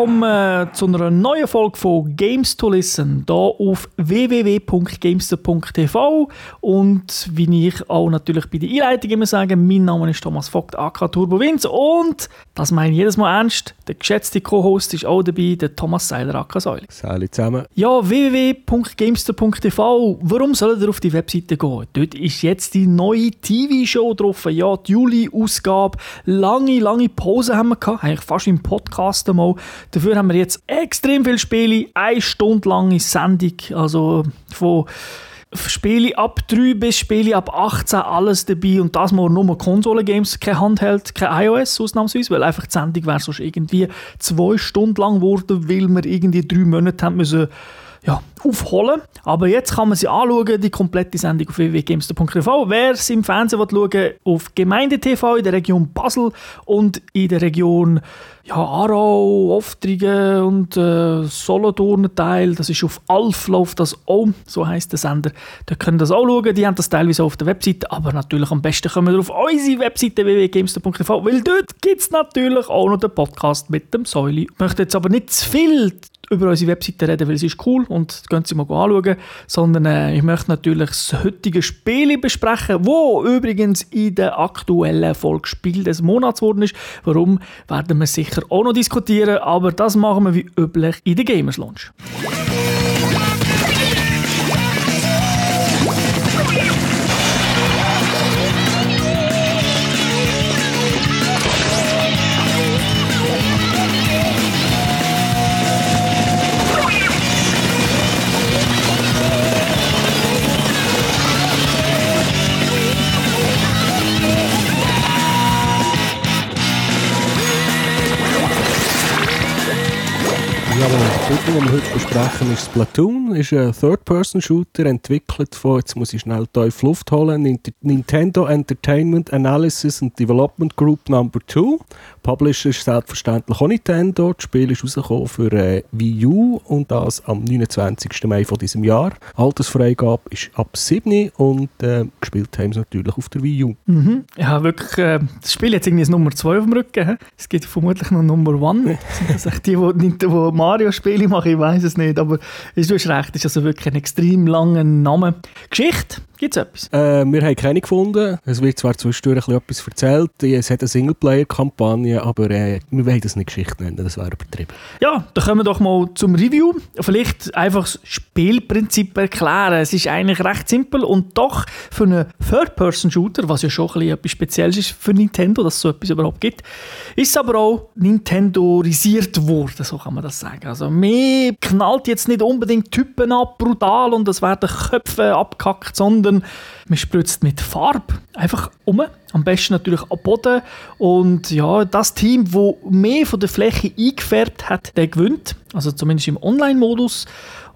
willkommen zu einer neuen Folge von Games to Listen, hier auf www.gamester.tv und wie ich auch natürlich bei der Einleitung immer sage, mein Name ist Thomas Vogt, AK Turbo Winz und, das meine ich jedes Mal ernst, der geschätzte Co-Host ist auch dabei, der Thomas Seiler, AK Säule. Salut zusammen. Ja, www.gamester.tv, warum soll ihr auf die Webseite gehen? Dort ist jetzt die neue TV-Show drauf, ja, die Juli-Ausgabe, lange, lange Pause haben wir gehabt, eigentlich fast im Podcast einmal. Dafür haben wir jetzt extrem viele Spiele, eine Stunde lange Sendung, also von Spiele ab 3 bis Spiele ab 18, alles dabei und das mal nur Konsolengames, kein Handheld, kein iOS ausnahmsweise, weil einfach die Sendung wäre sonst irgendwie zwei Stunden lang geworden, weil wir irgendwie drei Monate haben müssen ja, aufholen. Aber jetzt kann man sie anschauen, die komplette Sendung auf www.gamester.tv. Wer es im Fernsehen will, schauen auf Gemeinde-TV in der Region Basel und in der Region ja, Aarau, Oftrigen und äh, Solothurn Teil. Das ist auf Alf läuft das auch, so heißt der Sender. Da können das auch schauen. Die haben das teilweise auf der Webseite, aber natürlich am besten kommen wir auf unsere Webseite www.gamester.tv, weil dort gibt es natürlich auch noch den Podcast mit dem Säuli. Ich möchte jetzt aber nicht zu viel über unsere Webseite reden, weil es ist cool und könnt Sie mal anschauen, sondern äh, ich möchte natürlich das heutige Spiel besprechen, wo übrigens in der aktuellen Folge Spiel des Monats geworden ist. Warum, werden wir sicher auch noch diskutieren, aber das machen wir wie üblich in der Gamers Launch. Ja, der Titel, den wir heute besprechen, ist Splatoon. ist ein Third-Person-Shooter, entwickelt von, jetzt muss ich schnell tief Luft holen, Nint- Nintendo Entertainment Analysis and Development Group Number 2. Publisher ist selbstverständlich auch Nintendo. Das Spiel ist rausgekommen für äh, Wii U und das am 29. Mai von diesem Jahr. Altersfreigabe ist ab 7 und äh, gespielt haben sie natürlich auf der Wii U. Mhm. Ja, wirklich, äh, das Spiel hat irgendwie das Nummer 2 auf dem Rücken. hä? Es gibt vermutlich noch Nummer 1. Sind das echt die, die, nicht- die Mario-Spiele machen? Ich weiß es nicht. Aber du hast recht, es ist also wirklich ein extrem langer Name. Geschichte, gibt es etwas? Äh, wir haben keine gefunden. Es wird zwar zwischendurch etwas erzählt. Es hat eine Singleplayer-Kampagne, aber äh, wir wollen das nicht Geschichte nennen, das wäre übertrieben. Ja, dann kommen wir doch mal zum Review. Vielleicht einfach das Spielprinzip erklären. Es ist eigentlich recht simpel und doch für einen Third-Person-Shooter, was ja schon ein bisschen etwas Spezielles ist für Nintendo, dass es so etwas überhaupt gibt, ist es aber auch Nintendorisiert worden, so kann man das sagen. Also mehr knallt jetzt nicht unbedingt Typen ab, brutal und es werden Köpfe abgehackt, sondern man spritzt mit Farbe einfach um. Am besten natürlich am Boden. Und ja, das Team, das mehr von der Fläche eingefärbt hat, der gewinnt. Also zumindest im Online-Modus.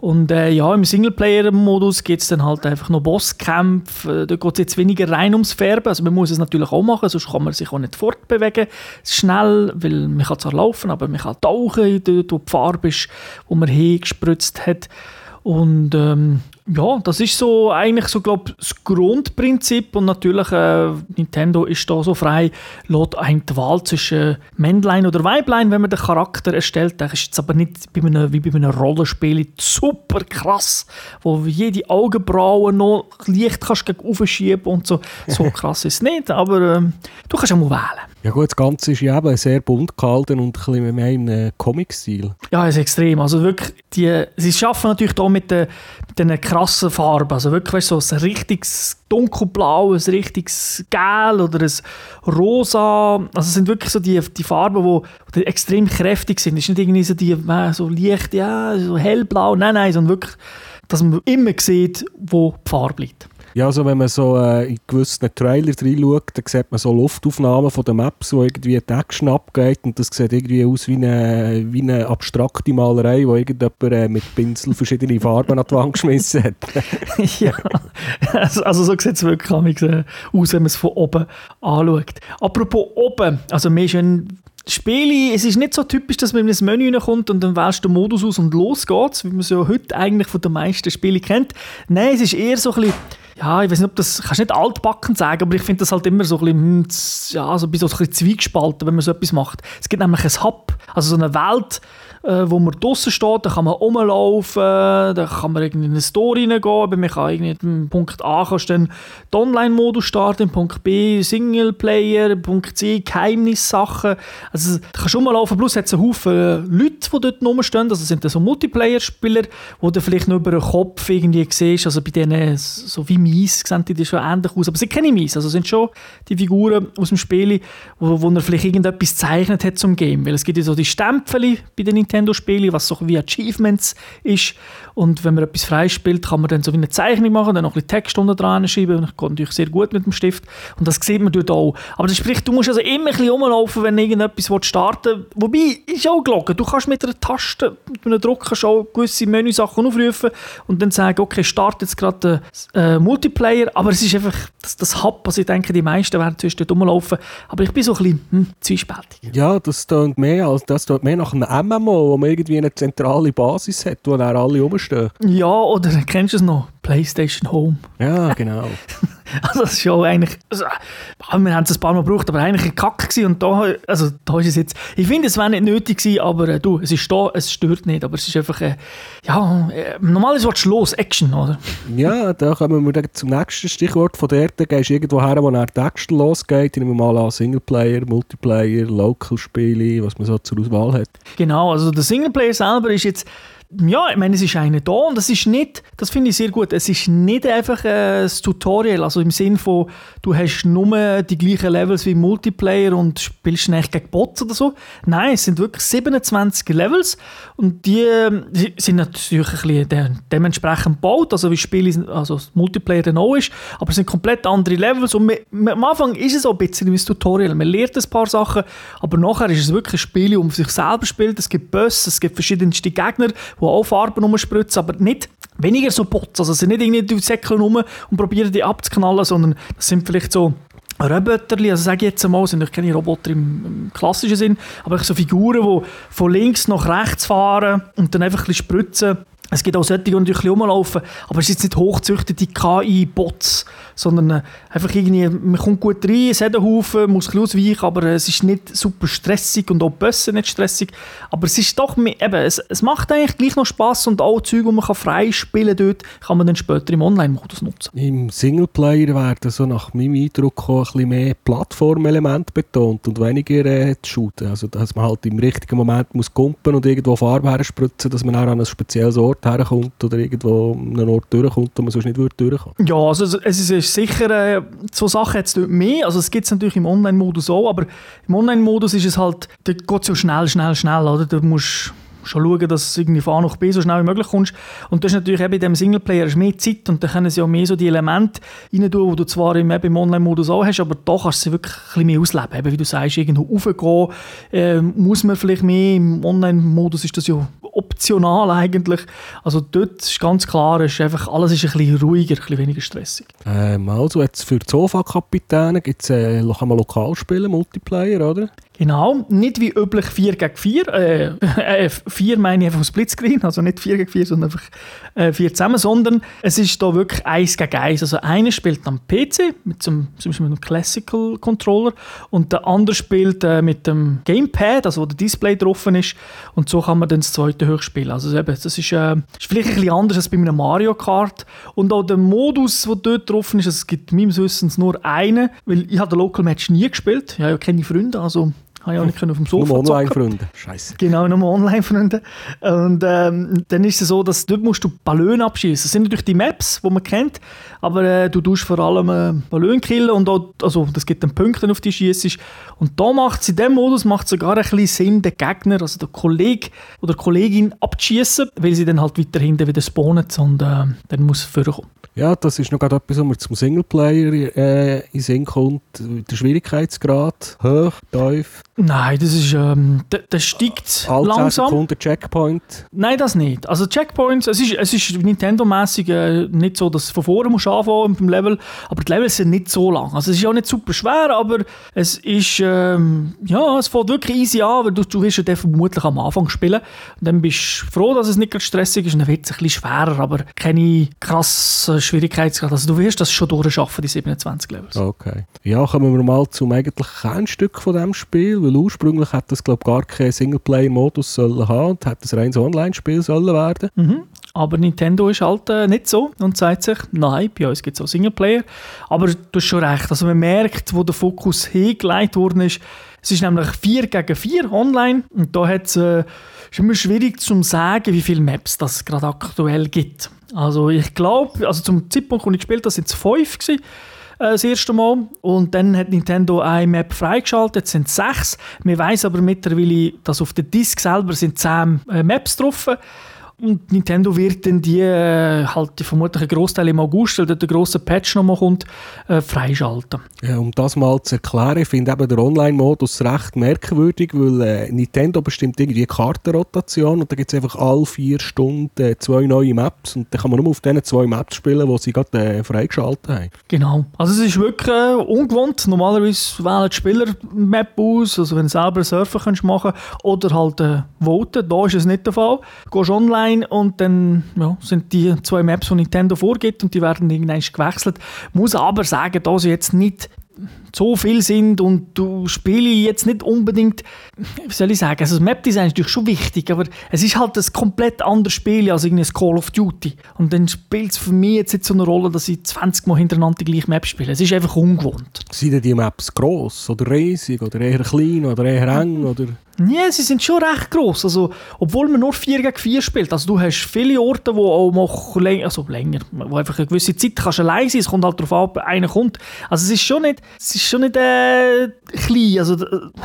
Und äh, ja, im Singleplayer-Modus gibt es dann halt einfach noch Bosskämpfe. Da geht es jetzt weniger rein ums Färben. Also man muss es natürlich auch machen, sonst kann man sich auch nicht fortbewegen. Schnell, weil man kann zwar laufen, aber man kann tauchen, dort wo die Farbe ist, wo man hingespritzt hat. Und ähm, ja, das ist so eigentlich so, glaube das Grundprinzip und natürlich äh, Nintendo ist da so frei, lässt eigentlich die Wahl zwischen Männlein oder Weiblein, wenn man den Charakter erstellt. Das ist jetzt aber nicht bei einem, wie bei einem Rollenspiel super krass, wo jede Augenbraue noch leicht kannst gegen aufschieben und so. So krass ist es nicht, aber ähm, du kannst auch mal wählen. Ja gut, das Ganze ist ja eben sehr bunt gehalten und ein bisschen mehr im äh, Comic-Stil. Ja, es ist extrem. Also wirklich, die, sie schaffen natürlich da mit den, mit den krassen Farben. Also wirklich, weißt, so ein richtiges dunkelblau, ein richtiges Gel oder ein rosa. Also es sind wirklich so die, die Farben, die, die extrem kräftig sind. Es ist nicht irgendwie so die äh, so leicht, ja, so hellblau. Nein, nein, sondern wirklich, dass man immer sieht, wo die Farbe liegt. Ja, also wenn man so äh, in gewissen Trailer reinschaut, dann sieht man so Luftaufnahmen von den Maps, wo irgendwie ein Action abgeht und das sieht irgendwie aus wie eine, wie eine abstrakte Malerei, wo irgendjemand äh, mit Pinsel verschiedene Farben an die Wand geschmissen hat. ja, also, also so sieht es wirklich äh, aus, wenn man es von oben anschaut. Apropos oben, also mehr schön Spiele, es ist nicht so typisch, dass man in ein Menü kommt und dann wählst du den Modus aus und los geht's, wie man es ja heute eigentlich von den meisten Spielen kennt. Nein, es ist eher so ein bisschen ja, ich weiß nicht, ob das, kannst nicht altbacken sagen, aber ich finde das halt immer so ein bisschen, hm, ja, so ein bisschen, so zwiegespalten, wenn man so etwas macht. Es gibt nämlich ein Hub, also so eine Welt, äh, wo man draußen steht, da kann man rumlaufen, da kann man irgendwie in eine Story reingehen, man kann irgendwie im Punkt A kannst dann den Online-Modus starten, im Punkt B Singleplayer, Punkt C Geheimnissachen, also da kannst du rumlaufen, plus hat es einen Haufen Leute, die dort rumstehen, also sind das so Multiplayer-Spieler, wo du vielleicht nur über den Kopf irgendwie siehst, also bei denen, so wie Mies, sehen die schon ähnlich aus, aber sie sind keine Mies, also sind schon die Figuren aus dem Spiel, wo, wo er vielleicht irgendetwas gezeichnet hat zum Game, weil es gibt ja so die Stempel bei den Nintendo-Spielen, was so wie Achievements ist. Und wenn man etwas freispielt, kann man dann so wie eine Zeichnung machen, dann noch ein bisschen Text unten dran schreiben und ich kann natürlich sehr gut mit dem Stift. Und das sieht man dort auch. Aber das spricht, du musst also immer ein bisschen rumlaufen, wenn irgendetwas starten. Willst. Wobei, ist auch geloggt, du kannst mit einer Taste, mit einem Druck auch gewisse Menüsachen aufrufen und dann sagen, okay, starte jetzt gerade äh, Multiplayer, aber es ist einfach das, das Hub, also ich denke, die meisten werden zwischen dort rumlaufen, aber ich bin so ein bisschen hm, zwiespältig. Ja, das klingt mehr, als, das klingt mehr nach einem MMO, wo man irgendwie eine zentrale Basis hat, wo dann alle rumstehen. Ja, oder kennst du es noch? PlayStation Home. Ja, genau. also das ist schon eigentlich, also, wir haben es ein paar Mal gebraucht, aber eigentlich ein Kack gewesen und da, also da ist es jetzt, ich finde, es wäre nicht nötig gewesen, aber äh, du, es ist da, es stört nicht, aber es ist einfach, äh, ja, äh, normalerweise willst du los, Action, oder? ja, da kommen wir dann zum nächsten Stichwort von der, da gehst du irgendwo her, wo nach Action losgeht, nehmen wir mal an Singleplayer, Multiplayer, Local-Spiele, was man so zur Auswahl hat. Genau, also der Singleplayer selber ist jetzt ja, ich meine, es ist einer da und es ist nicht, das finde ich sehr gut, es ist nicht einfach ein Tutorial, also im Sinn von, du hast nur die gleichen Levels wie Multiplayer und spielst nicht gegen Bots oder so. Nein, es sind wirklich 27 Levels und die, die sind natürlich ein bisschen dementsprechend gebaut, also wie Spiel, also das Multiplayer dann auch ist, aber es sind komplett andere Levels und man, am Anfang ist es auch ein bisschen wie ein Tutorial, man lernt ein paar Sachen, aber nachher ist es wirklich ein Spiel, man sich selber spielt, es gibt Bösse, es gibt verschiedenste Gegner, auch Farben rumspritzen, aber nicht weniger so Bots. Also sind nicht irgendwie die Säckel rum und probieren die abzuknallen, sondern das sind vielleicht so Roboterli, also sage ich jetzt einmal, sind keine Roboter im, im, klassischen Sinn, aber so Figuren, die von links nach rechts fahren und dann einfach ein bisschen spritzen es gibt auch solche, die natürlich rumlaufen, aber es ist jetzt nicht hochzüchtete KI-Bots, sondern äh, einfach irgendwie, man kommt gut rein, es hat einen Haufen, muss ein ausweichen, aber es ist nicht super stressig und auch Bösse nicht stressig, aber es ist doch, eben, es, es macht eigentlich gleich noch Spass und auch Zeug, die man kann frei spielen dort, kann man dann später im Online-Modus nutzen. Im Singleplayer werden so nach meinem Eindruck auch ein bisschen mehr Plattformelement betont und weniger äh, shooten, also dass man halt im richtigen Moment muss kumpen und irgendwo Farbe herspritzen, dass man auch an ein spezielles Ort herkommt oder irgendwo an einen Ort durchkommt, wo man sonst nicht durchkommen Ja, also es ist sicher, äh, so Sachen jetzt dort mehr, also es gibt es natürlich im Online-Modus auch, aber im Online-Modus ist es halt, da geht es ja schnell, schnell, schnell, oder? Du musst schon schauen, dass du irgendwie von A nach B so schnell wie möglich kommst. Und das ist natürlich eben in diesem Singleplayer ist mehr Zeit und da können sie auch mehr so die Elemente rein tun, die du zwar im, im Online-Modus auch hast, aber da kannst du sie wirklich ein bisschen mehr ausleben. Eben, wie du sagst, irgendwo raufgehen, äh, muss man vielleicht mehr. Im Online-Modus ist das ja optional eigentlich. Also dort ist ganz klar, ist einfach, alles ist ein bisschen ruhiger, ein bisschen weniger stressig. Ähm, also jetzt für die Sofa-Kapitäne äh, kann man lokal spielen, Multiplayer, oder? Genau, nicht wie üblich 4 gegen 4. Äh, äh, 4 meine ich einfach Splitscreen, also nicht 4 gegen 4, sondern einfach äh, 4 zusammen, sondern es ist da wirklich 1 gegen 1. Also einer spielt am PC mit, zum, zum Beispiel mit einem Classical Controller und der andere spielt äh, mit dem Gamepad, also wo der Display drauf ist und so kann man dann das zweite hochspielen. Also eben, das ist, äh, ist vielleicht ein bisschen anders als bei einem Mario Kart und auch der Modus, der dort drauf ist, also es gibt meines Wissens nur einen, weil ich habe den Local Match nie gespielt, ich habe ja keine Freunde, also habe ich auch nicht auf dem Sofa Nur Online-Freunde. Scheiße. Genau, nur Online-Freunde. Und ähm, dann ist es so, dass dort musst du Ballone abschießen. Das sind natürlich die Maps, die man kennt, aber äh, du tust vor allem äh, Ballon killen und auch, also das gibt dann Punkte, auf die schießt. Und da macht es in diesem Modus macht sogar ein bisschen Sinn, den Gegner, also den Kollegen oder Kollegin abzuschießen, weil sie dann halt weiter hinten wieder spawnen und äh, dann muss es vorkommen. Ja, das ist noch gerade etwas, was mir zum Singleplayer äh, in Sinn kommt. Der Schwierigkeitsgrad hoch, tief Nein, das ist, ähm, der steigt Alle 10 langsam. Sekunden Checkpoint. Nein, das nicht. Also Checkpoints, es ist, es ist Nintendo-mäßig äh, nicht so, dass du von vorne musst anfangen beim Level, aber die Levels sind nicht so lang. Also es ist auch nicht super schwer, aber es ist, ähm, ja, es fängt wirklich easy an, weil du, du wirst ja vermutlich am Anfang spielen und dann bist du froh, dass es nicht gerade stressig ist und dann wird es ein bisschen schwerer, aber keine krasse Schwierigkeitsgrad. Also du wirst das schon durchschaffen, die 27 Levels. Okay. Ja, kommen wir mal zum eigentlich Kernstück von dem Spiel, weil ursprünglich hat das glaube gar keinen Singleplayer-Modus sollen haben und hat das reines Online-Spiel sollen werden. Mhm. Aber Nintendo ist halt äh, nicht so und sagt sich, nein, bei uns gibt es auch Singleplayer. Aber du hast schon recht, also man merkt, wo der Fokus hingelegt worden ist. Es ist nämlich 4 gegen 4 online und da äh, ist immer schwierig zu sagen, wie viele Maps das gerade aktuell gibt. Also ich glaube, also zum Zeitpunkt, wo ich gespielt habe, sind es 5 gewesen äh, das erste Mal. Und dann hat Nintendo eine Map freigeschaltet, jetzt sind es sechs. Wir wissen aber mittlerweile, dass auf der Disk selber sind zehn äh, Maps drauf und Nintendo wird dann die, äh, halt vermutlich ein Großteil im August, weil dort der grosse Patch nochmal kommt, äh, freischalten. Ja, um das mal zu erklären, ich finde eben der Online-Modus recht merkwürdig, weil äh, Nintendo bestimmt irgendwie Kartenrotation und da gibt es einfach alle vier Stunden äh, zwei neue Maps und dann kann man nur auf diesen zwei Maps spielen, die sie gerade äh, freigeschaltet haben. Genau. Also es ist wirklich äh, ungewohnt. Normalerweise wählen die Spieler Map aus, also wenn du selber einen Surfer kannst machen oder halt äh, voten. Da ist es nicht der Fall. Du gehst online und dann ja, sind die zwei Maps, die Nintendo vorgibt und die werden irgendwann gewechselt. Muss aber sagen, da sie jetzt nicht so viel sind und du spielst jetzt nicht unbedingt, wie soll ich sagen, also das Map-Design ist natürlich schon wichtig, aber es ist halt ein komplett anderes Spiel als irgendwie ein Call of Duty. Und dann spielt es für mich jetzt nicht so eine Rolle, dass ich 20 Mal hintereinander die gleiche Map spiele. Es ist einfach ungewohnt. Sind denn die Maps gross oder riesig oder eher klein oder eher eng oder... Ja, sie sind schon recht gross. Also, obwohl man nur 4 gegen 4 spielt. Also, du hast viele Orte, wo auch noch länger, also länger, wo einfach eine gewisse Zeit kannst allein sein. Es kommt halt darauf an, ob einer kommt. Also, es ist schon nicht, es ist schon nicht äh, klein. Also,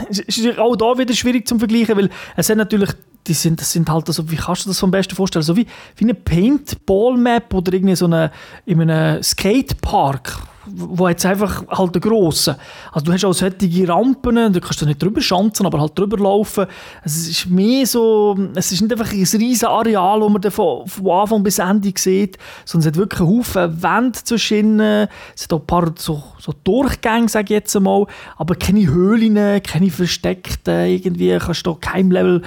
es ist auch da wieder schwierig zum Vergleichen, weil es sind natürlich die sind, das sind halt, also, wie kannst du das am besten vorstellen? So wie, wie eine Paintball-Map oder irgendwie so eine, in einem Skatepark, wo jetzt einfach halt der grosse. Also du hast auch solche Rampen, da kannst du nicht drüber schanzen, aber halt drüber laufen. Es ist mehr so, es ist nicht einfach ein riesiges Areal, wo man von, von Anfang bis Ende sieht, sondern es hat wirklich einen Haufen Wände zwischen ihnen. Es hat auch ein paar so, so Durchgänge, sage ich jetzt einmal, aber keine Höhlen, keine versteckten, irgendwie kannst du kein Level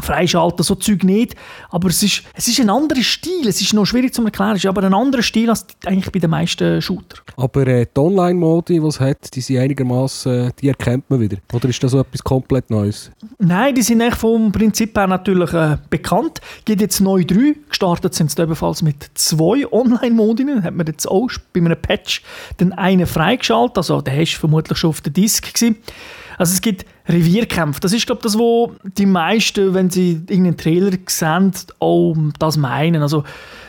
freischalten, so Zeug nicht. Aber es ist, es ist ein anderer Stil. Es ist noch schwierig zu erklären. Es ist aber ein anderer Stil als eigentlich bei den meisten Shooter. Aber äh, die Online-Modi, die es hat, die sind einigermaßen, die erkennt man wieder. Oder ist das so etwas komplett Neues? Nein, die sind eigentlich vom Prinzip her natürlich äh, bekannt. Gibt jetzt neu drei. Gestartet sind sie ebenfalls mit zwei Online-Modi. Hat man jetzt auch bei einem Patch den einen freigeschaltet. Also der war vermutlich schon auf der Disk. Gewesen. Also es gibt Revierkämpfe. Das ist, glaube ich, das, wo die meisten, wenn sie irgendeinen Trailer sehen, auch das meinen. Also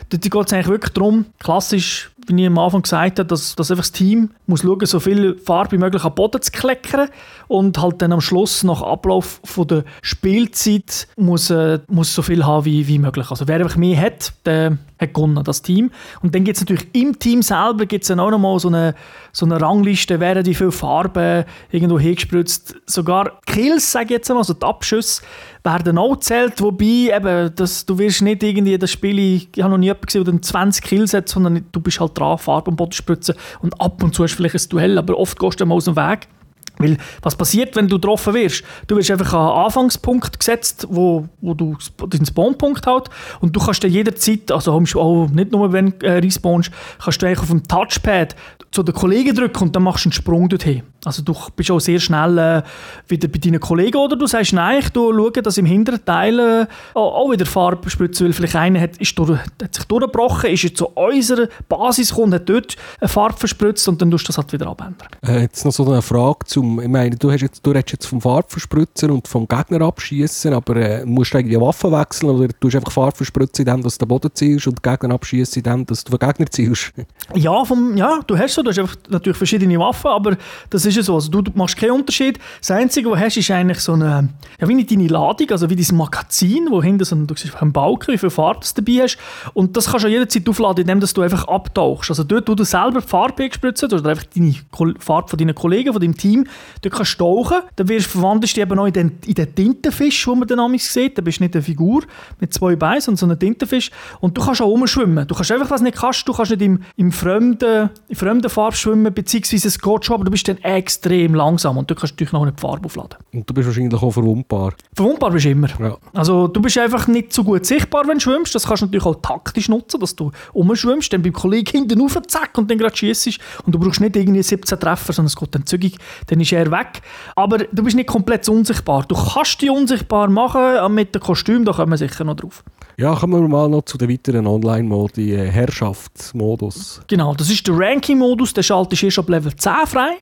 dort geht es eigentlich wirklich darum, klassisch, wie ich am Anfang gesagt habe, dass, dass einfach das Team muss schauen, so viel Farbe wie möglich am Boden zu kleckern und halt dann am Schluss, nach Ablauf von der Spielzeit, muss, äh, muss so viel haben wie, wie möglich. Also wer einfach mehr hat, der hat gewonnen, das Team. Und dann gibt es natürlich im Team selber gibt's dann auch nochmal so eine, so eine Rangliste, wer hat wie viele Farben irgendwo hingespritzt. Sogar Kills, sage ich jetzt einmal, also die Abschüsse, werden auch gezählt, wobei eben, das, du wirst nicht irgendwie das Spiel, ich habe noch nie jemanden gesehen, der dann 20 Kills hat, sondern du bist halt dran, Farbe am Boden spritzen und ab und zu hast du vielleicht ein Duell, aber oft gehst du mal aus dem Weg. Weil, was passiert, wenn du getroffen wirst? Du wirst einfach an einen Anfangspunkt gesetzt, wo, wo du deinen Spawnpunkt hast und du kannst dann jederzeit, also auch nicht nur wenn du äh, respawnst, kannst du eigentlich auf dem Touchpad zu den Kollegen drücken und dann machst du einen Sprung dorthin. Also du bist auch sehr schnell äh, wieder bei deinen Kollegen oder du sagst, nein, ich schaue, dass im hinteren Teil äh, auch wieder Farbe spritzt, weil vielleicht einer hat, ist durch, hat sich durchgebrochen, ist jetzt zu unserer Basis gekommen, hat dort eine Farbe verspritzt und dann tust du das halt wieder abändern. Äh, jetzt noch so eine Frage zum, ich meine, du, hast jetzt, du redest jetzt vom Farbverspritzer und vom Gegner abschießen, aber äh, musst du irgendwie Waffen wechseln oder du einfach Farbe verspritzt, indem du den Boden ziehst und Gegner abschießen, indem dass du den Gegner ziehst? ja, vom, ja, du hast so, du hast einfach natürlich verschiedene Waffen, aber das ist ja so, also du, machst keinen Unterschied. Das Einzige, was du hast, ist eigentlich so eine, ja, wie deine Ladung, also wie dein Magazin, wo hinten so ein, du siehst einen Balken, wie viel Farbe du dabei hast und das kannst du jederzeit aufladen, indem du einfach abtauchst. Also dort, wo du selber die Farbe gespritzt hast, oder einfach deine Farbe von deinen Kollegen, von deinem Team Du kannst tauchen, dann wirst, verwandelst du dich eben noch in den, in den Tintenfisch, wo man dann amigs sieht. Da bist du nicht eine Figur mit zwei Beinen, sondern so ein Tintenfisch. Und du kannst auch rumschwimmen. Du kannst einfach, was nicht kannst, du kannst nicht im, im fremden, in fremden Farbe schwimmen, beziehungsweise es geht schon, aber du bist dann extrem langsam und du kannst natürlich noch eine Farbe aufladen. Und du bist wahrscheinlich auch verwundbar. Verwundbar bist du immer. Ja. Also du bist einfach nicht so gut sichtbar, wenn du schwimmst. Das kannst du natürlich auch taktisch nutzen, dass du umschwimmst, dann beim Kollegen hinten rauf, zack, und dann gerade schießt. Und du brauchst nicht irgendwie 17 Treffer, sondern es geht dann zügig, dann ist er weg. Aber du bist nicht komplett unsichtbar. Du kannst dich unsichtbar machen äh, mit dem Kostüm, da kommen wir sicher noch drauf. Ja, kommen wir mal noch zu den weiteren Online-Modi, äh, Herrschaftsmodus. Genau, das ist der Ranking-Modus, der schaltest du erst ab Level 10 frei.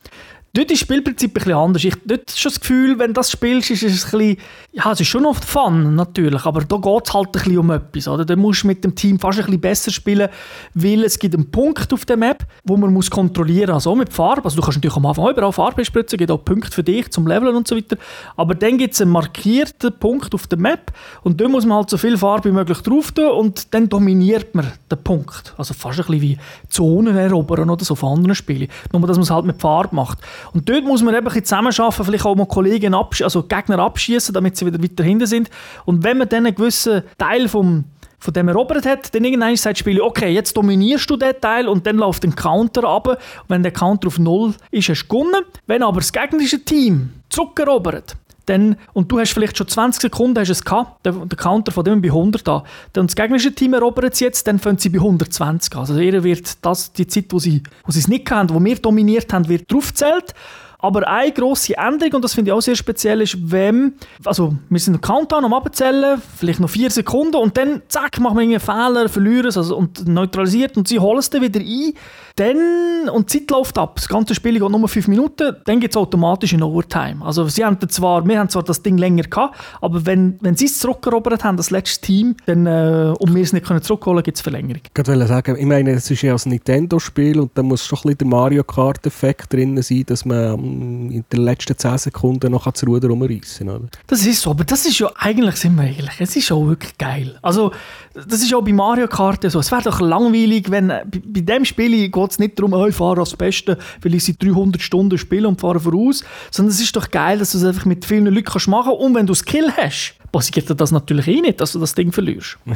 Dort ist das Spielprinzip ein bisschen anders. Ich, dort hast du das Gefühl, wenn du das spielst, ist es ein bisschen, ja, es ist schon oft Fun, natürlich, aber da geht es halt ein bisschen um etwas, oder? Da musst du mit dem Team fast ein bisschen besser spielen, weil es gibt einen Punkt auf der Map, wo man muss kontrollieren muss, also mit Farbe, also du kannst natürlich am Anfang überall Farbe spritzen, gibt auch Punkte für dich zum Leveln und so weiter, aber dann gibt es einen markierten Punkt auf der Map und da muss man halt so viel Farbe wie möglich drauf tun und dann dominiert man den Punkt. Also fast ein bisschen wie Zonen erobern oder so von anderen Spielen, nur dass man es halt mit Farbe macht. Und dort muss man eben zusammenarbeiten, vielleicht auch mal Kollegen absch also Gegner abschießen, damit sie wieder weiter hinten sind. Und wenn man dann einen gewissen Teil vom von dem erobert hat, dann irgendwann sagt das Spiel, okay, jetzt dominierst du den Teil und dann läuft ein Counter ab. Wenn der Counter auf Null ist, hast du gewonnen. Wenn aber das gegnerische Team zurückerobert, dann, und du hast vielleicht schon 20 Sekunden hast es gehabt, der, der Counter von dem bei 100 an. Dann das gegnerische Team erobert es jetzt, dann fangen sie bei 120 an. Also ihr wird das, die Zeit, wo sie, wo sie es nicht haben, wo wir dominiert haben, wird draufgezählt. Aber eine grosse Änderung, und das finde ich auch sehr speziell, ist, wenn, also wir sind im Countdown am Abzählen, vielleicht noch vier Sekunden, und dann, zack, machen wir einen Fehler, verlieren es also, und neutralisiert, und sie holen es dann wieder ein. Dann, und die Zeit läuft ab, das ganze Spiel geht nur fünf Minuten, dann geht es automatisch in Overtime. Also sie haben zwar, wir haben zwar das Ding länger gehabt, aber wenn, wenn sie es zurückerobert haben, das letzte Team, dann, äh, und wir es nicht können zurückholen, gibt es Verlängerung. Ich wollte sagen, ich meine, es ist ja ein Nintendo-Spiel und da muss schon ein bisschen der Mario Kart-Effekt drin sein, dass man in den letzten 10 Sekunden noch das Ruder rumreißen kann. Das ist so, aber das ist ja eigentlich, sind wir ehrlich, es ist auch wirklich geil. Also, das ist auch bei Mario Kart so. Es wäre doch langweilig, wenn bei, bei dem Spiel geht es nicht darum, oh, ich fahre als Beste, weil ich seit 300 Stunden spiele und fahre voraus, sondern es ist doch geil, dass du es einfach mit vielen Leuten kannst machen kannst und wenn du Skill hast, passiert das natürlich eh nicht, dass du das Ding verlierst.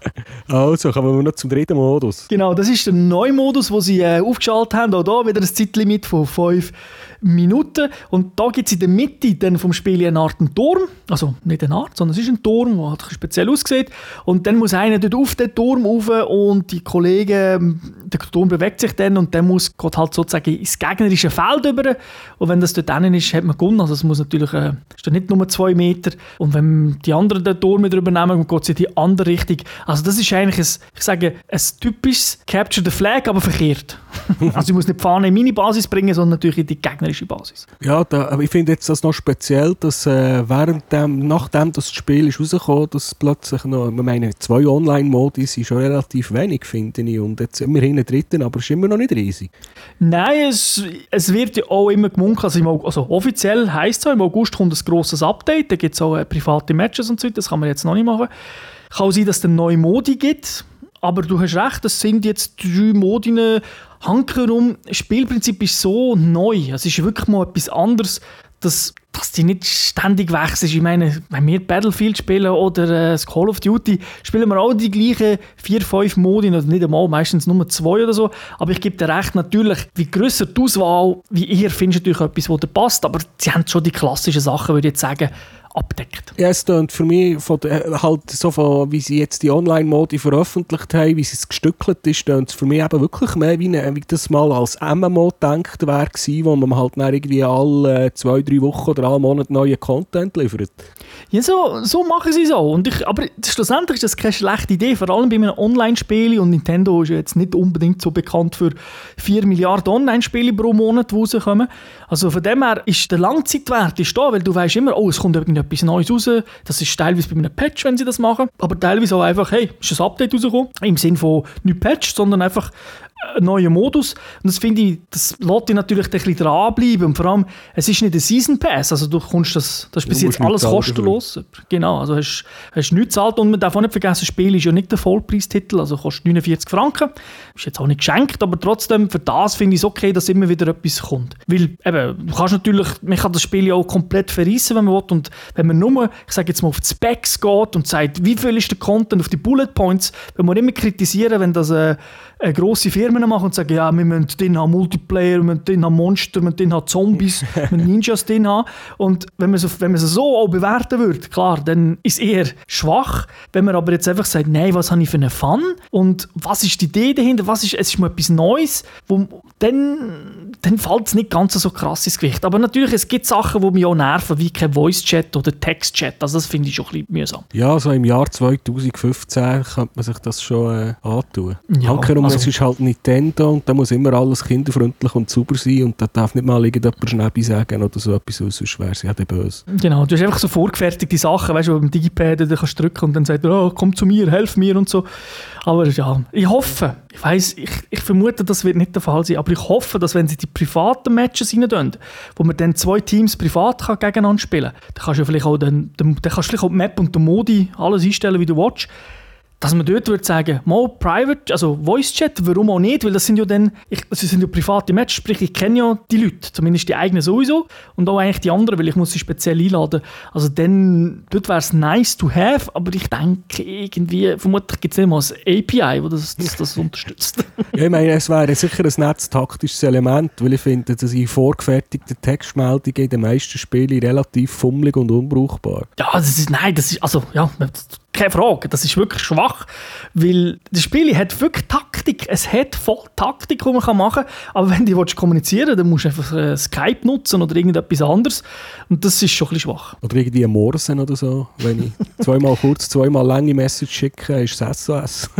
Also, kommen wir noch zum dritten Modus. Genau, das ist der neue Modus, den sie äh, aufgeschaltet haben. Auch hier wieder ein Zeitlimit von 5 Minuten. Und da gibt es in der Mitte dann vom Spiel eine Art einen Turm. Also nicht eine Art, sondern es ist ein Turm, der halt speziell aussieht. Und dann muss einer dort auf den Turm rauf und die Kollegen, der Turm bewegt sich dann und dann muss Gott halt sozusagen ins gegnerische Feld über. Und wenn das dort drinnen ist, hat man gewonnen. Also es muss natürlich, äh, ist nicht nur zwei Meter. Und wenn die anderen den Turm wieder übernehmen, geht es in die andere Richtung. Also das ist eigentlich, ein, ich sage, ein typisches Capture the Flag, aber verkehrt. also ich muss nicht die Fahne in meine Basis bringen, sondern natürlich in die gegnerische Basis. Ja, da, aber ich finde jetzt das noch speziell, dass äh, während dem, nachdem das Spiel ist rausgekommen, dass plötzlich noch, ich meine, zwei Online-Modi sind schon relativ wenig, finde ich. Und jetzt immerhin einen dritten, aber es ist immer noch nicht riesig. Nein, es, es wird ja auch immer gemunkelt, also, im, also offiziell heisst es im August kommt ein grosses Update, da gibt es auch äh, private Matches und so, das kann man jetzt noch nicht machen. Kann sein, dass es neue Modi gibt, aber du hast recht, das sind jetzt drei Modi hankerum. Das Spielprinzip ist so neu, es ist wirklich mal etwas anderes, dass, dass die nicht ständig wechseln. Ich meine, wenn wir Battlefield spielen oder äh, Call of Duty, spielen wir auch die gleichen vier, fünf Modi, oder nicht einmal, meistens nur zwei oder so. Aber ich gebe dir recht, natürlich, wie grösser die Auswahl, wie ihr findet natürlich etwas, was dir passt, aber sie haben schon die klassischen Sachen, würde ich jetzt sagen, abdeckt. Ja, es klingt für mich, von der, halt so von, wie sie jetzt die Online-Modi veröffentlicht haben, wie sie es gestückelt ist, klingt es für mich eben wirklich mehr wie, eine, wie das mal als MMO gedacht wäre wo man halt dann irgendwie alle zwei, drei Wochen oder alle Monate neuen Content liefert. Ja, so, so machen sie es auch. Und ich, aber schlussendlich ist das keine schlechte Idee, vor allem bei einem Online-Spiel. Und Nintendo ist ja jetzt nicht unbedingt so bekannt für 4 Milliarden Online-Spiele pro Monat, die rauskommen. Also von dem her ist der Langzeitwert ist da, weil du weißt immer, oh, es kommt irgendetwas Neues raus. Das ist teilweise bei einem Patch, wenn sie das machen. Aber teilweise auch einfach, hey, ist ein Update rausgekommen. Im Sinne von nicht Patch, sondern einfach neuen Modus. Und das finde ich, das lässt dich natürlich ein bisschen dranbleiben. Und vor allem, es ist nicht ein Season Pass, also du kommst das, das ist bis jetzt alles kostenlos. Genau, also hast, hast nichts zahlt und man darf auch nicht vergessen, das Spiel ist ja nicht der Vollpreistitel, also kostet 49 Franken. Ist jetzt auch nicht geschenkt, aber trotzdem, für das finde ich es okay, dass immer wieder etwas kommt. Weil, eben, du kannst natürlich, man kann das Spiel ja auch komplett verreissen, wenn man will. Und wenn man nur, ich sage jetzt mal, auf die Specs geht und sagt, wie viel ist der Content auf die Bullet Points, wenn man immer kritisieren, wenn das äh, äh, grosse Firmen machen und sagen, ja, wir müssen drin haben Multiplayer, wir müssen drin haben Monster, wir müssen drin haben Zombies, wir müssen Ninjas drin haben. Und wenn man, so, wenn man es so auch bewerten würde, klar, dann ist es eher schwach. Wenn man aber jetzt einfach sagt, nein, was habe ich für einen Fun und was ist die Idee dahinter, was ist, es ist mal etwas Neues, wo, dann, dann fällt es nicht ganz so krass ins Gewicht. Aber natürlich, es gibt Sachen, die mich auch nerven, wie kein Voice-Chat oder Text-Chat. Also das finde ich schon ein bisschen mühsam. Ja, so im Jahr 2015 könnte man sich das schon äh, antun. Ja, Hankerum, also- es ist halt Nintendo und da muss immer alles kinderfreundlich und sauber sein und da darf nicht mal irgendjemand Schnäppi sagen oder so etwas, sonst wäre sie ja dann böse. Genau, du hast einfach so vorgefertigte Sachen, weißt du, beim Digipad da kannst du drücken und dann sagt er, oh, komm zu mir, helf mir und so. Aber ja, ich hoffe, ich weiß, ich, ich vermute, das wird nicht der Fall sein, aber ich hoffe, dass wenn sie die privaten Matches rein tun, wo man dann zwei Teams privat kann gegeneinander spielen kann, dann kannst du ja vielleicht auch, den, den, dann kannst du vielleicht auch die Map und den Modi alles einstellen, wie du willst. Dass man dort würde sagen, mal Private, also Voice Chat, warum auch nicht? Weil das sind ja dann, ich, das sind ja private Matches, sprich ich kenne ja die Leute, zumindest die eigenen sowieso und auch eigentlich die anderen, weil ich muss sie speziell einladen. Also dann, dort wäre es nice to have, aber ich denke irgendwie, vermutlich gibt es nicht mal ein API, das das, das, das unterstützt. Ja, ich meine, es wäre sicher ein nettes taktisches Element, weil ich finde, dass die vorgefertigten Textmeldungen in den meisten Spielen relativ fummelig und unbrauchbar. Ja, das ist, nein, das ist, also, ja, keine Frage, das ist wirklich schwach, weil das Spiel hat wirklich Taktik, es hat voll Taktik, die man machen kann, aber wenn du willst kommunizieren dann musst du einfach äh, Skype nutzen oder irgendetwas anderes und das ist schon ein bisschen schwach. Oder irgendwie ein Morsen oder so. Wenn ich zweimal kurz, zweimal lange Message schicke, ist es SOS.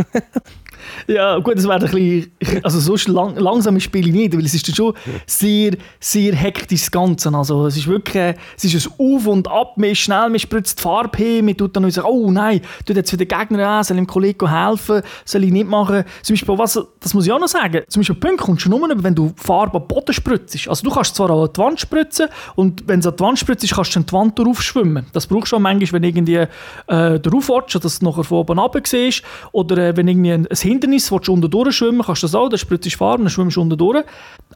Ja, gut, das wäre ein bisschen, also so lang, langsam spiele ich nicht, weil es ist dann schon sehr, sehr hektisch das Ganze. Also es ist wirklich, es ist ein Auf und Ab, man ist schnell, man spritzt die Farbe hin, man tut dann sagen, oh nein, tut jetzt wieder Gegner an, soll dem Kollegen helfen, soll ich nicht machen. Zum Beispiel, was, das muss ich auch noch sagen, zum Beispiel Punkte kommst du nur, wenn du Farbe am Boden spritzt. Also du kannst zwar an die Wand spritzen und wenn es an die Wand spritzt, kannst du an die Wand drauf schwimmen. Das brauchst du auch manchmal, wenn irgendwie äh, drauf willst, dass du nachher von oben runter siehst oder äh, wenn irgendwie ein, ein Hindernis willst du unten durchschwimmen, kannst du das auch, dann spritzt du Farbe, dann schwimmst du unten durch.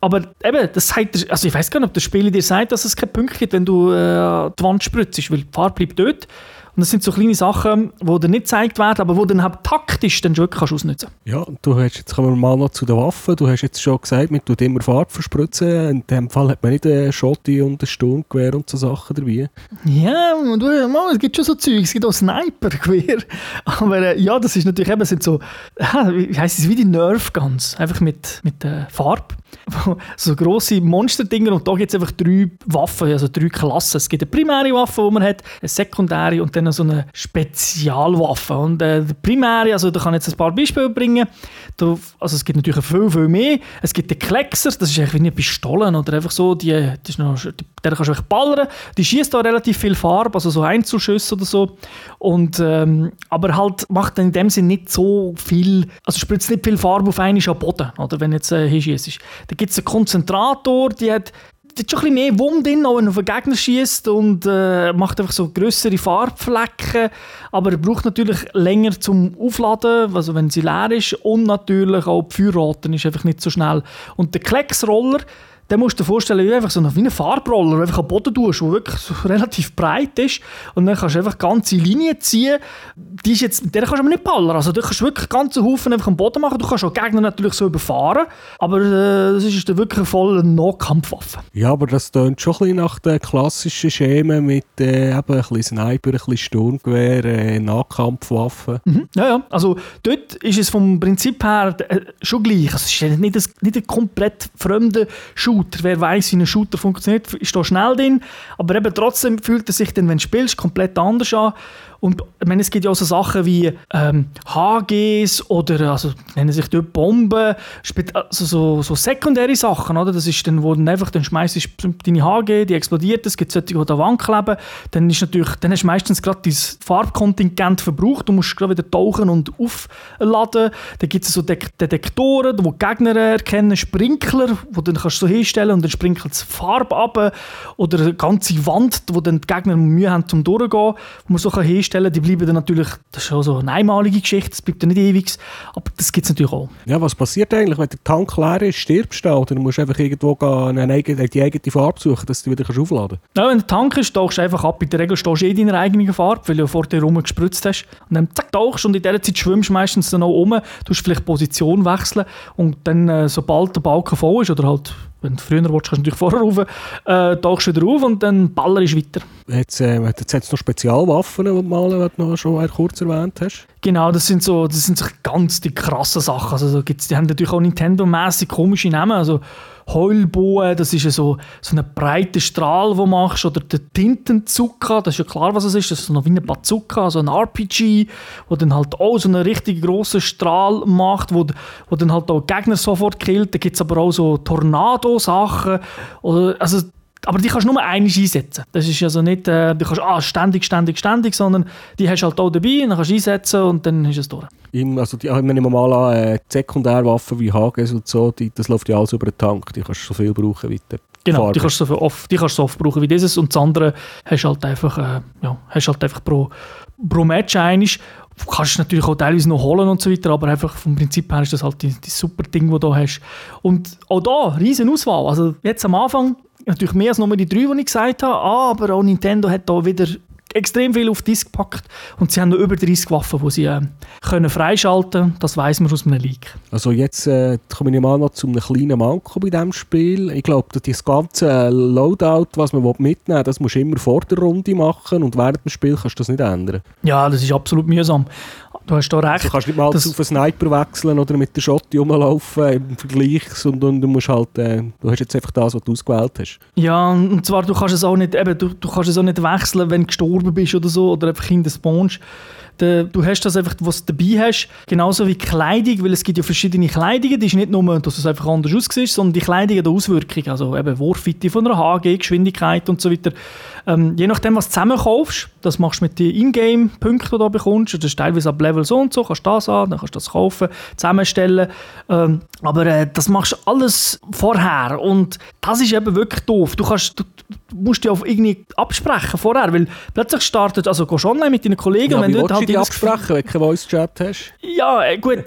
Aber eben, das sagt, also ich weiß gar nicht, ob das Spiel dir sagt, dass es keine Punkte gibt, wenn du äh, die Wand spritzt, weil die Farbe bleibt dort. Und das sind so kleine Sachen, die dir nicht gezeigt werden, aber die dann halt taktisch dann schon wirklich kannst ausnutzen Ja, du hast, jetzt kommen wir mal noch zu den Waffen. Du hast jetzt schon gesagt, man tut immer Farbe verspritzen. In dem Fall hat man nicht einen Schotti und ein Sturmgewehr und so Sachen dabei. Ja, du, mal, es gibt schon so Zeug, es gibt auch Sniper-Gewehr. Aber äh, ja, das ist natürlich eben, sind so, ja, wie heisst es, wie die Nerf-Guns, einfach mit, mit äh, Farbe. so grosse Monster-Dinger und da gibt es einfach drei Waffen, also drei Klassen. Es gibt eine primäre Waffe, die man hat, eine sekundäre und dann so eine Spezialwaffe. Und äh, die primäre, also da kann ich jetzt ein paar Beispiele bringen. Da, also es gibt natürlich viel, viel mehr. Es gibt den Kleckser, das ist eigentlich wie eine Pistole oder einfach so, die, das ist noch, die, der kannst du ballern. Die schießt da relativ viel Farbe, also so Einzelschüsse oder so. Und, ähm, aber halt macht dann in dem Sinn nicht so viel, also spritzt nicht viel Farbe auf einmal Boden, oder wenn jetzt äh, hinschießt. Da gibt es einen Konzentrator, die hat die hat schon ein bisschen mehr Wumm drin, auch wenn er auf den Gegner schießt und äh, macht einfach so größere Farbflecken. Aber er braucht natürlich länger zum Aufladen, also wenn sie leer ist. Und natürlich auch die Feuerrate ist einfach nicht so schnell. Und der Klecksroller, den musst du dir vorstellen, wie einfach so eine, wie ein Farbroller, einfach am Boden tust, der wirklich so relativ breit ist. Und dann kannst du einfach ganze Linien ziehen. Die ist jetzt, mit der kannst du aber nicht ballern. Also du kannst wirklich ganze Haufen einfach am Boden machen. Du kannst auch Gegner natürlich so überfahren. Aber äh, das ist dann wirklich eine volle Nahkampfwaffe. Ja, aber das tönt schon ein bisschen nach den klassischen Schemen mit äh, eben ein bisschen Sniper, ein bisschen Sturmgewehr, äh, Nahkampfwaffen. Mhm. Ja, ja. Also dort ist es vom Prinzip her äh, schon gleich. Also, es ist nicht, ein, nicht ein komplett fremder Shooter. Wer weiß, wie ein Shooter funktioniert, ist da schnell drin. Aber eben trotzdem fühlt er sich dann, wenn du spielst, komplett anders an. Und ich meine, es gibt ja auch so Sachen wie ähm, HGs oder, also nennen sich dort Bomben, also so, so sekundäre Sachen, oder? Das ist dann, wo dann einfach, dann schmeißt deine HG, die explodiert, es gibt solche, die an der Wand kleben, dann ist natürlich, dann hast du meistens gerade dein Farbkontingent verbraucht, du musst gerade wieder tauchen und aufladen. Dann gibt es so Detektoren, wo die Gegner erkennen, Sprinkler, wo dann kannst du so hinstellen und dann sprinkelt es Farbe ab oder eine ganze Wand, wo dann die Gegner Mühe haben zum Durchgehen, wo man so hinstellen kann, die bleiben dann natürlich, das ist schon so eine einmalige Geschichte, das bleibt ja nicht ewig, aber das gibt es natürlich auch. Ja, was passiert eigentlich, wenn der Tank leer ist, stirbst du oder musst du einfach irgendwo gehen, eine eigene, die eigene Farbe suchen, dass du wieder aufladen kannst? Ja, wenn der Tank ist, tauchst du einfach ab, in der Regel stehst du eh in deiner eigenen Farbe, weil du vor dir rumgespritzt hast und dann zack, tauchst und in dieser Zeit schwimmst du meistens dann auch um, du musst vielleicht Position wechseln und dann, äh, sobald der Balken voll ist oder halt wenn du früher willst, kannst du natürlich vorher rauf, äh, tauchst du wieder auf und dann ballerst du weiter. Jetzt, äh, jetzt hat es noch Spezialwaffen, die du mal noch schon kurz erwähnt hast. Genau, das sind so, das sind so ganz die krassen Sachen. Also, gibt's, die haben natürlich auch Nintendo-mäßig komische Namen. Also, Heulbogen, das ist so, so ein breiter Strahl, den machst, oder der Tintenzucker, das ist ja klar, was es ist, das ist so wie ein Bazooka, so ein RPG, wo dann halt auch so einen richtig grossen Strahl macht, wo, wo dann halt auch Gegner sofort killt, da gibt es aber auch so Tornado-Sachen, also aber die kannst du nur einmal einsetzen. Das ist also nicht, äh, du kannst ah, ständig, ständig, ständig, sondern die hast du halt auch dabei, dann kannst du einsetzen und dann ist es durch. Im, also die, ich nehme mal an, äh, Sekundärwaffen wie HGs und so, die, das läuft ja alles über den Tank, die kannst du so viel brauchen wie der Genau, die kannst, du so oft, die kannst du so oft brauchen wie dieses und das andere hast du halt einfach, äh, ja, hast halt einfach pro, pro Match einig. Du kannst natürlich auch teilweise noch holen und so weiter, aber einfach vom Prinzip her ist das halt die, die super Ding, das du da hast. Und auch da, riesen Auswahl. Also jetzt am Anfang natürlich mehr als nur die drei, die ich gesagt habe, aber auch Nintendo hat da wieder extrem viel auf Disk gepackt und sie haben noch über 30 Waffen, die sie äh, können freischalten können. Das weiß man aus einem Leak. Also jetzt äh, komme ich mal noch zu einem kleinen Manko bei diesem Spiel. Ich glaube, das ganze Loadout, was man mitnehmen will, das musst du immer vor der Runde machen und während dem Spiel kannst du das nicht ändern. Ja, das ist absolut mühsam. Du hast da recht. Also du kannst nicht mal auf einen Sniper wechseln oder mit der Schotti rumlaufen im Vergleich, sondern du musst halt, äh, du hast jetzt einfach das, was du ausgewählt hast. Ja, und zwar, du kannst es auch nicht, eben, du, du kannst es auch nicht wechseln, wenn du gestorben bist oder so, oder einfach in der Spawnst du hast das einfach, was du dabei hast, genauso wie Kleidung, weil es gibt ja verschiedene Kleidungen, die ist nicht nur, dass es einfach anders aussieht, sondern die Kleidung hat Auswirkungen, also eben Wurfweite von einer HG, Geschwindigkeit und so weiter. Ähm, je nachdem, was du zusammenkaufst, das machst du mit den Ingame-Punkten, die du bekommst, das ist teilweise ab Level so und so, kannst du das an, dann kannst du das kaufen, zusammenstellen, ähm, aber äh, das machst du alles vorher. Und das ist eben wirklich doof. Du, kannst, du, du musst dich auf irgendwie absprechen vorher, weil plötzlich startet, also gehst online mit deinen Kollegen ja, und wenn du halt dich absprechen, wenn du keinen Voice-Chat hast? Ja, äh, gut.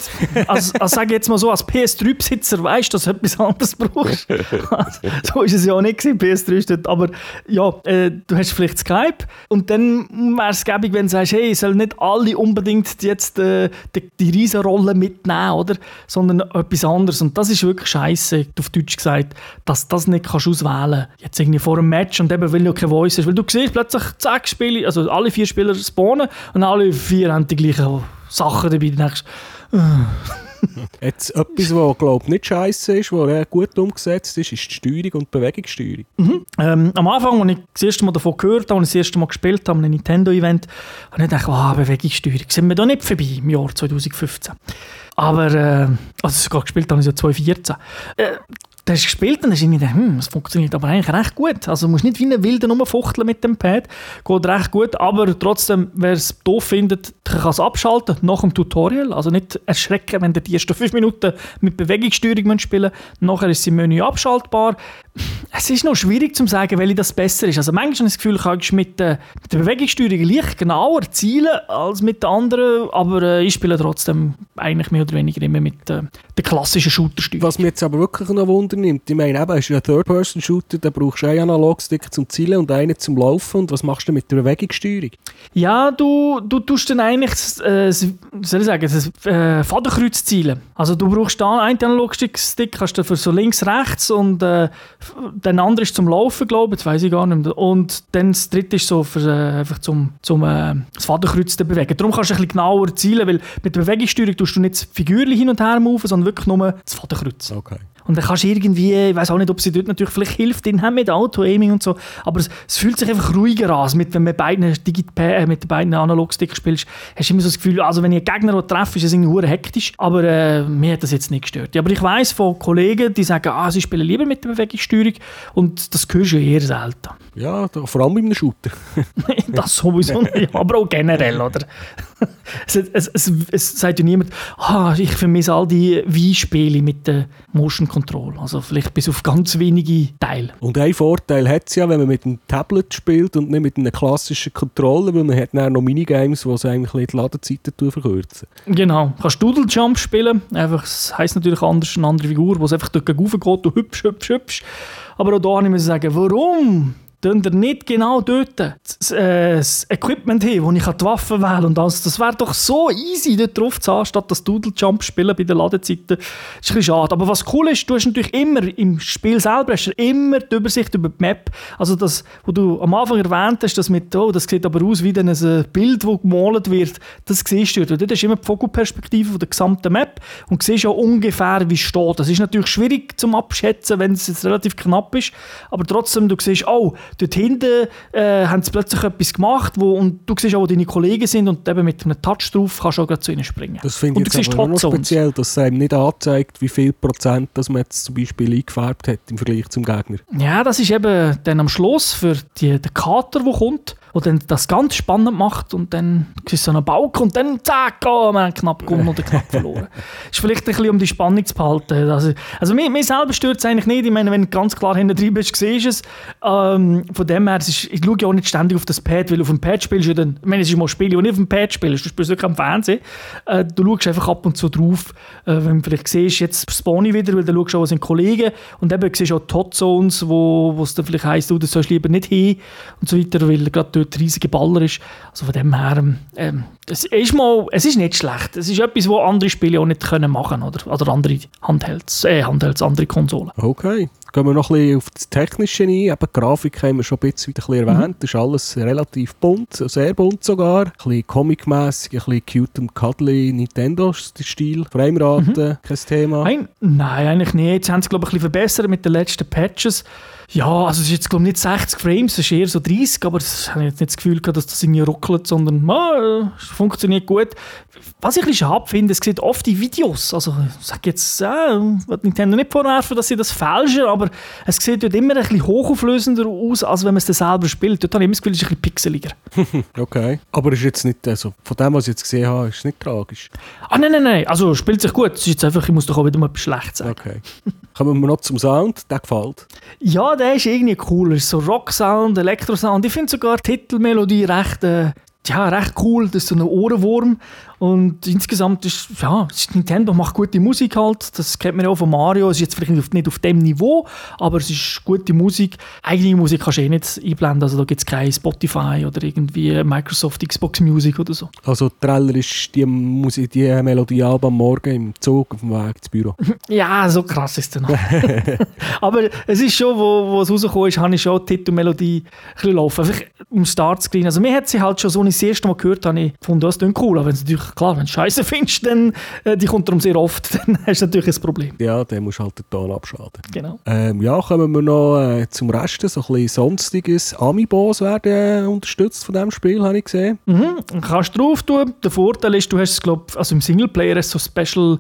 Also, also sage jetzt mal so, als PS3-Besitzer weißt du, dass du etwas anderes brauchst. so ist es ja auch nicht gewesen, PS3 steht, aber ja, äh, du hast vielleicht Skype und dann wäre es gäbig, wenn du sagst, hey, ich soll nicht alle unbedingt jetzt äh, die, die Riesenrolle mitnehmen, oder? Sondern etwas anderes und das ist wirklich scheiße, auf Deutsch gesagt, dass das nicht kannst auswählen Jetzt irgendwie vor einem Match und eben, weil du keine Voice hast. Weil du siehst plötzlich, zack, Spiele, also alle vier Spieler spawnen und alle vier haben die gleichen Sachen dabei. Du denkst, Jetzt etwas, was glaube nicht scheiße ist, was gut umgesetzt ist, ist die Steuerung und die Bewegungssteuerung. Mhm. Ähm, am Anfang, als ich das erste Mal davon gehört habe, als ich das erste Mal gespielt habe, einem Nintendo-Event, habe ich gedacht, oh, Bewegungssteuerung, sind wir da nicht vorbei im Jahr 2015. Aber, äh, also sogar gespielt habe ich ja 2014. Äh, Du hast gespielt und hast irgendwie gedacht, hm, es funktioniert aber eigentlich recht gut. Also du musst nicht wie ein Wilder rumfuchteln mit dem Pad. Geht recht gut, aber trotzdem, wer es doof findet, kann es abschalten nach dem Tutorial. Also nicht erschrecken, wenn ihr die ersten fünf Minuten mit Bewegungssteuerung spielen Nachher ist das Menü abschaltbar. Es ist noch schwierig zu sagen, welche das besser ist. Also manchmal habe ich das Gefühl, kannst du mit, äh, mit der Bewegungssteuerung leicht genauer zielen als mit den anderen, aber äh, ich spiele trotzdem eigentlich mehr oder weniger immer mit äh, der klassischen Shooter-Steuerung. Was mich jetzt aber wirklich noch wundert, nimmt. Ich meine, eben, ist ein Third-Person-Shooter, da brauchst du einen Analogstick zum Zielen und einen zum Laufen. Und was machst du mit der Bewegungssteuerung? Ja, du, du tust dann eigentlich, äh, soll ich sagen, das äh, Fadenkreuz zielen. Also du brauchst da einen Analogstick, kannst du für so links, rechts und äh, der andere ist zum Laufen, glaube ich, weiß ich gar nicht mehr. Und dann das dritte ist so für, äh, einfach zum, zum äh, das Fadenkreuz zu bewegen. Darum kannst du ein bisschen genauer zielen, weil mit der Bewegungssteuerung tust du nicht das Figürchen hin und her move, sondern wirklich nur das Fadenkreuz. Okay. Und dann kannst du irgendwie, ich weiß auch nicht, ob sie dort natürlich vielleicht hilft, in haben mit Auto-Aiming und so, aber es, es, fühlt sich einfach ruhiger an, mit, wenn du beiden äh, mit den beiden Analogstick spielst, hast du immer so das Gefühl, also wenn ich einen Gegner treffe, ist es irgendwie hektisch, aber äh, mir hat das jetzt nicht gestört. Aber ich weiß von Kollegen, die sagen, ah, sie spielen lieber mit der Bewegungssteuerung und das hörst du eher selten. Ja, vor allem einem Shooter. das sowieso nicht, aber auch generell, oder? es, es, es, es, sagt ja niemand, ah, ich vermisse all die Wii-Spiele mit der Motion Control. Also vielleicht bis auf ganz wenige Teile. Und ein Vorteil hat es ja, wenn man mit einem Tablet spielt und nicht mit einer klassischen Controller, weil man hat dann noch Minigames, die eigentlich die Ladezeiten verkürzen. Genau. Du kannst Doodle Jump spielen, einfach, das heisst natürlich anders, eine andere Figur, wo es einfach dort geht und hübsch, hübsch, hübsch. Aber auch da muss ich sagen, warum tun ihr nicht genau dort das, äh, das Equipment hin, wo ich die Waffen wählen kann. das, das wäre doch so easy, dort drauf zu haben, statt das Doodle Jump spielen bei den Ladezeiten. Das ist ein schade. Aber was cool ist, du hast natürlich immer im Spiel selber hast immer die Übersicht über die Map. Also das, was du am Anfang erwähnt hast, das mit, oh, das sieht aber aus wie ein Bild, das gemalt wird, das siehst du. Dort hast du immer die Vogelperspektive der gesamten Map und siehst auch ungefähr, wie es steht. Das ist natürlich schwierig zum Abschätzen, wenn es jetzt relativ knapp ist, aber trotzdem, du siehst, oh, dort hinten äh, haben sie plötzlich etwas gemacht, wo, und du siehst auch, wo deine Kollegen sind und eben mit einem Touch drauf kannst du auch gerade zu ihnen springen. Das finde ich jetzt aber noch speziell, dass es einem nicht anzeigt, wie viel Prozent das man jetzt zum Beispiel eingefärbt hat im Vergleich zum Gegner. Ja, das ist eben dann am Schluss für die, den Kater, der kommt, dann das ganz spannend macht und dann ist so ein Balk und dann zack, oh, wir haben knapp gewonnen oder knapp verloren. ist vielleicht ein bisschen, um die Spannung zu behalten. Also, also mir, mir selber stört es eigentlich nicht. Ich meine, wenn du ganz klar hinten drin bist, siehst du es. Ähm, von dem her, ist, ich schaue ja auch nicht ständig auf das Pad, weil auf dem Pad spielst du dann, ich meine, es ist mal ein Spiel, wo nicht auf dem Pad spielst, du spielst wirklich am Fernsehen. Äh, du schaust einfach ab und zu drauf, äh, wenn du vielleicht siehst, jetzt spawn ich wieder, weil dann schaust du auch, sind Kollegen und eben siehst du auch die Hotzones, wo es dann vielleicht heisst, du, das sollst lieber nicht hin und so weiter, weil gerade dort riesige Baller ist. Also von dem her, ähm, es, ist mal, es ist nicht schlecht. Es ist etwas, was andere Spiele auch nicht können machen oder, oder andere Handhelds, äh, Handhelds, andere Konsolen. Okay. Gehen wir noch ein bisschen auf das Technische ein. Eben, die Grafik haben wir schon ein bisschen, ein bisschen erwähnt. Mhm. Das ist alles relativ bunt, sehr bunt sogar. Ein bisschen comic-mässig, ein bisschen cute und cuddly Nintendo-Stil. Framerate, mhm. kein Thema. Nein, nein, eigentlich nicht. Jetzt haben sie, glaube ich, ein bisschen verbessert mit den letzten Patches. Ja, also es ist jetzt glaube ich nicht 60 Frames, es ist eher so 30, aber ich habe jetzt nicht das Gefühl gehabt, dass das irgendwie ruckelt, sondern ah, es funktioniert gut. Was ich ein bisschen schade finde, es sieht oft die Videos, also ich sage jetzt, äh, Nintendo nicht vorwerfen, dass sie das fälschen, aber es sieht dort immer ein bisschen hochauflösender aus, als wenn man es dann selber spielt. Dort habe ich immer das Gefühl, es ist ein bisschen pixeliger. okay, aber ist jetzt nicht, also von dem, was ich jetzt gesehen habe, ist es nicht tragisch? Ah nein, nein, nein, also spielt sich gut, es ist jetzt einfach, ich muss doch auch wieder mal etwas schlecht sagen. Okay. Kommen wir noch zum Sound, der gefällt? Ja, der ist irgendwie cool. Ist so Rock-Sound, Elektro-Sound. Ich finde sogar die Titelmelodie recht, äh, ja, recht cool. Das ist so ein Ohrenwurm. Und insgesamt ist, ja, Nintendo macht gute Musik halt. Das kennt man ja auch von Mario. Es ist jetzt vielleicht nicht auf, dem Niveau, aber es ist gute Musik. Eigene Musik kannst du eh nicht einblenden. Also da gibt es kein Spotify oder irgendwie Microsoft Xbox Music oder so. Also Treller ist die Musik, die Melodie am Morgen im Zug auf dem Weg ins Büro. ja, so krass ist es dann. aber es ist schon, wo, wo es rausgekommen ist, habe ich schon die Titelmelodie ein bisschen laufen. Einfach im Startscreen. Also mir hat sie halt schon so, als ich das erste Mal gehört habe, ich fand das dann cool. Aber wenn es natürlich klar, wenn du Scheiße findest, dann äh, die kommt darum sehr oft, dann hast du natürlich ein Problem. Ja, dann musst du halt den Ton abschaden. Genau. Ähm, ja, kommen wir noch äh, zum Rest, so ein bisschen sonstiges. Amiibos werden äh, unterstützt von diesem Spiel, habe ich gesehen. Mhm, kannst du drauf tun. Der Vorteil ist, du hast glaube also im Singleplayer so Special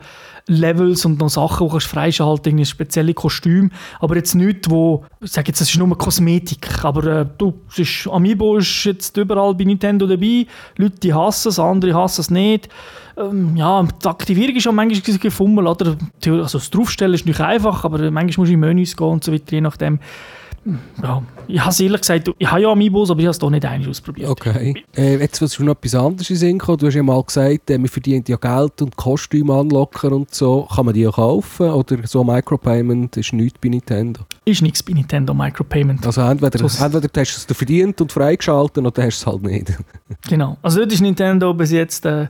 Levels und noch Sachen, die du freischalten kannst, spezielle Kostüme, aber jetzt nichts, wo, ich sage jetzt, es ist nur Kosmetik, aber äh, du, es ist, Amiibo ist jetzt überall bei Nintendo dabei, Leute die hassen es, andere hassen es nicht. Ähm, ja, die Aktivierung ist auch manchmal gefummelt, oder? Also das Draufstellen ist nicht einfach, aber manchmal musst du in Menüs gehen und so weiter, je nachdem ja, ich habe ehrlich gesagt, ich habe ja Amiibos, aber ich habe es doch nicht einmal ausprobiert. Okay. Äh, jetzt willst du noch etwas anderes in Sinn. Du hast ja mal gesagt, äh, man verdient ja Geld und Kostüme anlocken und so. Kann man die auch kaufen? Oder so Micropayment ist nichts bei Nintendo? Ist nichts bei Nintendo Micropayment. Also entweder, so entweder hast du es verdient und freigeschaltet oder hast du es halt nicht. genau. Also dort ist Nintendo bis jetzt... Äh,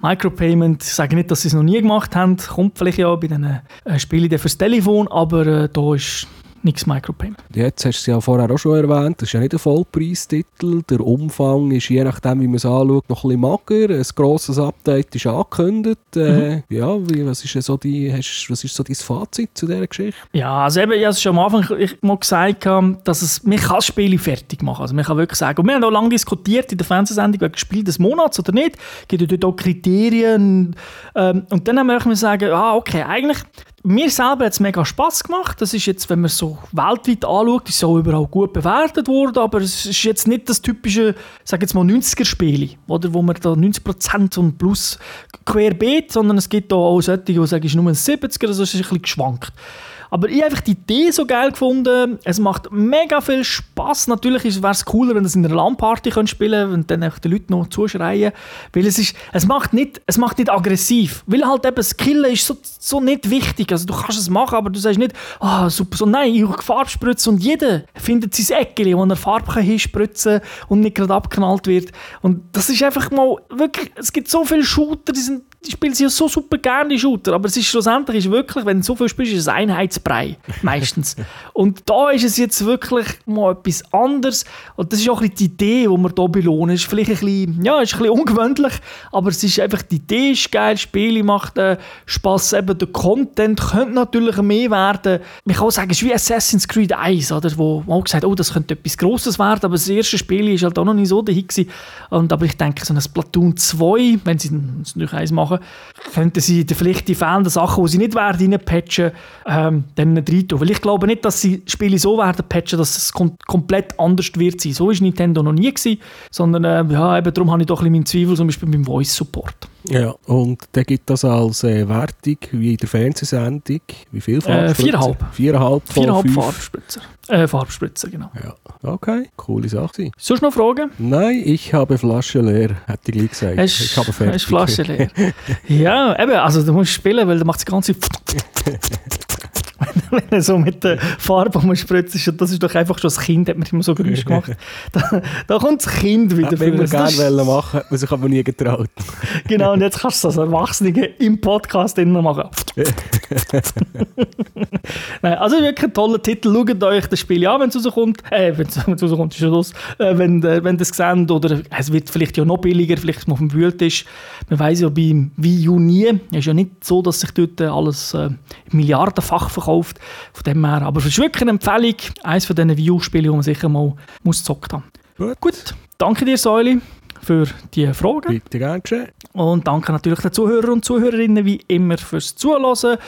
Micropayment, ich sage nicht, dass sie es noch nie gemacht haben, kommt vielleicht ja bei den äh, Spielen fürs Telefon, aber äh, da ist nichts Micropayment. Jetzt hast du es ja vorher auch schon erwähnt, das ist ja nicht ein Vollpreistitel. Der Umfang ist je nachdem, wie man es anschaut, noch ein bisschen mager. Ein grosses Update ist angekündigt. Äh, Mhm. ja, wie, was, ist so die, hast, was ist so dein Fazit zu dieser Geschichte? Ja, also eben, ich habe es schon am Anfang ich mal gesagt, dass es, man kann das Spiel fertig machen. Also man kann wirklich sagen, und wir haben auch lange diskutiert in der Fernsehsendung, wegen Spiel des Monats oder nicht. Es gibt ja dort auch Kriterien. Ähm, und dann haben wir sagen, ah, okay, eigentlich, mir selber hat es mega Spass gemacht. Das ist jetzt, wenn man es so weltweit anschaut, ist es auch überall gut bewertet worden, aber es ist jetzt nicht das typische, sag jetzt mal 90er-Spiel, oder, wo man da 90% und plus querbeet, sondern es gibt auch solche, die sagen, es ist nur ein 70er, also es ist ein bisschen geschwankt. Aber ich habe einfach die Idee so geil gefunden. Es macht mega viel Spaß. Natürlich wäre es cooler, wenn das in einer LAN-Party spielen und dann einfach die Leute noch zuschreien. Weil es ist, es macht nicht, es macht nicht aggressiv. Weil halt eben das Killen ist so, so nicht wichtig. Also du kannst es machen, aber du sagst nicht, ah super, so nein, ich will Farbe spritzen und jeder findet sein Eckchen, wo er Farbe kann hinspritzen und nicht gerade abknallt wird. Und das ist einfach mal wirklich, es gibt so viele Shooter, die sind die spielen sie ja so super gerne, die Shooter, aber es ist schlussendlich ist wirklich, wenn du so viel spielst, ist es Einheitsbrei, meistens. und da ist es jetzt wirklich mal etwas anderes und das ist auch ein bisschen die Idee, die wir hier belohnen. Es ist vielleicht ein bisschen, ja, ist ein bisschen ungewöhnlich, aber es ist einfach, die Idee ist geil, das Spiel macht äh, Spass, eben der Content könnte natürlich mehr werden. Man kann auch sagen, es ist wie Assassin's Creed 1, oder, wo man auch gesagt oh, das könnte etwas Grosses werden, aber das erste Spiel ist halt auch noch nicht so dahin gewesen. Und, aber ich denke, so ein Splatoon 2, wenn sie es nicht eins machen, könnten sie vielleicht die fehlenden Sachen, die sie nicht werden reinpatchen, ähm, dann rein tun. Weil ich glaube nicht, dass sie Spiele so werden patchen, dass es kom komplett anders wird sein. So war Nintendo noch nie gewesen, sondern äh, ja, eben darum habe ich doch ein bisschen meinen Zweifel, zum Beispiel beim Voice Support. Ja, und der gibt das als äh, Wertung, wie in der Fernsehsendung, wie viel Äh, viereinhalb. Viereinhalb von Viereinhalb fünf. Farbspritzer. Äh, Farbspritzer, genau. Ja, okay, coole Sache. gewesen. Sonst noch Fragen? Nein, ich habe Flasche leer, hätte ich gleich gesagt. Hast, ich habe fertig. hast Flasche leer. ja, eben, also du musst spielen, weil du machst das ganze wenn er so mit der Farbe umspritzt, ist, das ist doch einfach schon das Kind, hat mir immer so Geräusche gemacht. Da, da kommt das Kind wieder Hätte man immer Das gerne ist- wollen machen, hat man sich aber nie getraut. Genau, und jetzt kannst du das als Erwachsene im Podcast innen machen. Nein, also wirklich ein toller Titel. Schaut euch das Spiel an, wenn es rauskommt. Äh, wenn es wenn rauskommt, ist schon los. Äh, wenn, äh, wenn das seht, oder es wird vielleicht ja noch billiger, vielleicht auf dem Wühltisch. Man weiß ja beim Wii U nie. Es ist ja nicht so, dass sich dort äh, alles äh, milliardenfach verkauft. Von dem her. Aber es ist wirklich eine Empfehlung. Eines von diesen Wii U-Spielen, die man sicher mal muss gezockt haben. Gut. Gut, danke dir, Säuli, für die Fragen. Bitte gern geschehen. Und danke natürlich den Zuhörern und Zuhörerinnen wie immer fürs Zuhören.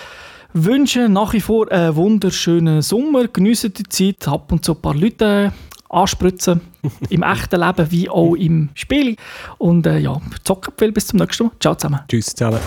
Wünsche nach wie vor einen wunderschönen Sommer. Geniessen die Zeit, ab und zu ein paar Leute anspritzen. Im echten Leben wie auch im Spiel. Und äh, ja, zocken viel. Bis zum nächsten Mal. Ciao zusammen. Tschüss zusammen.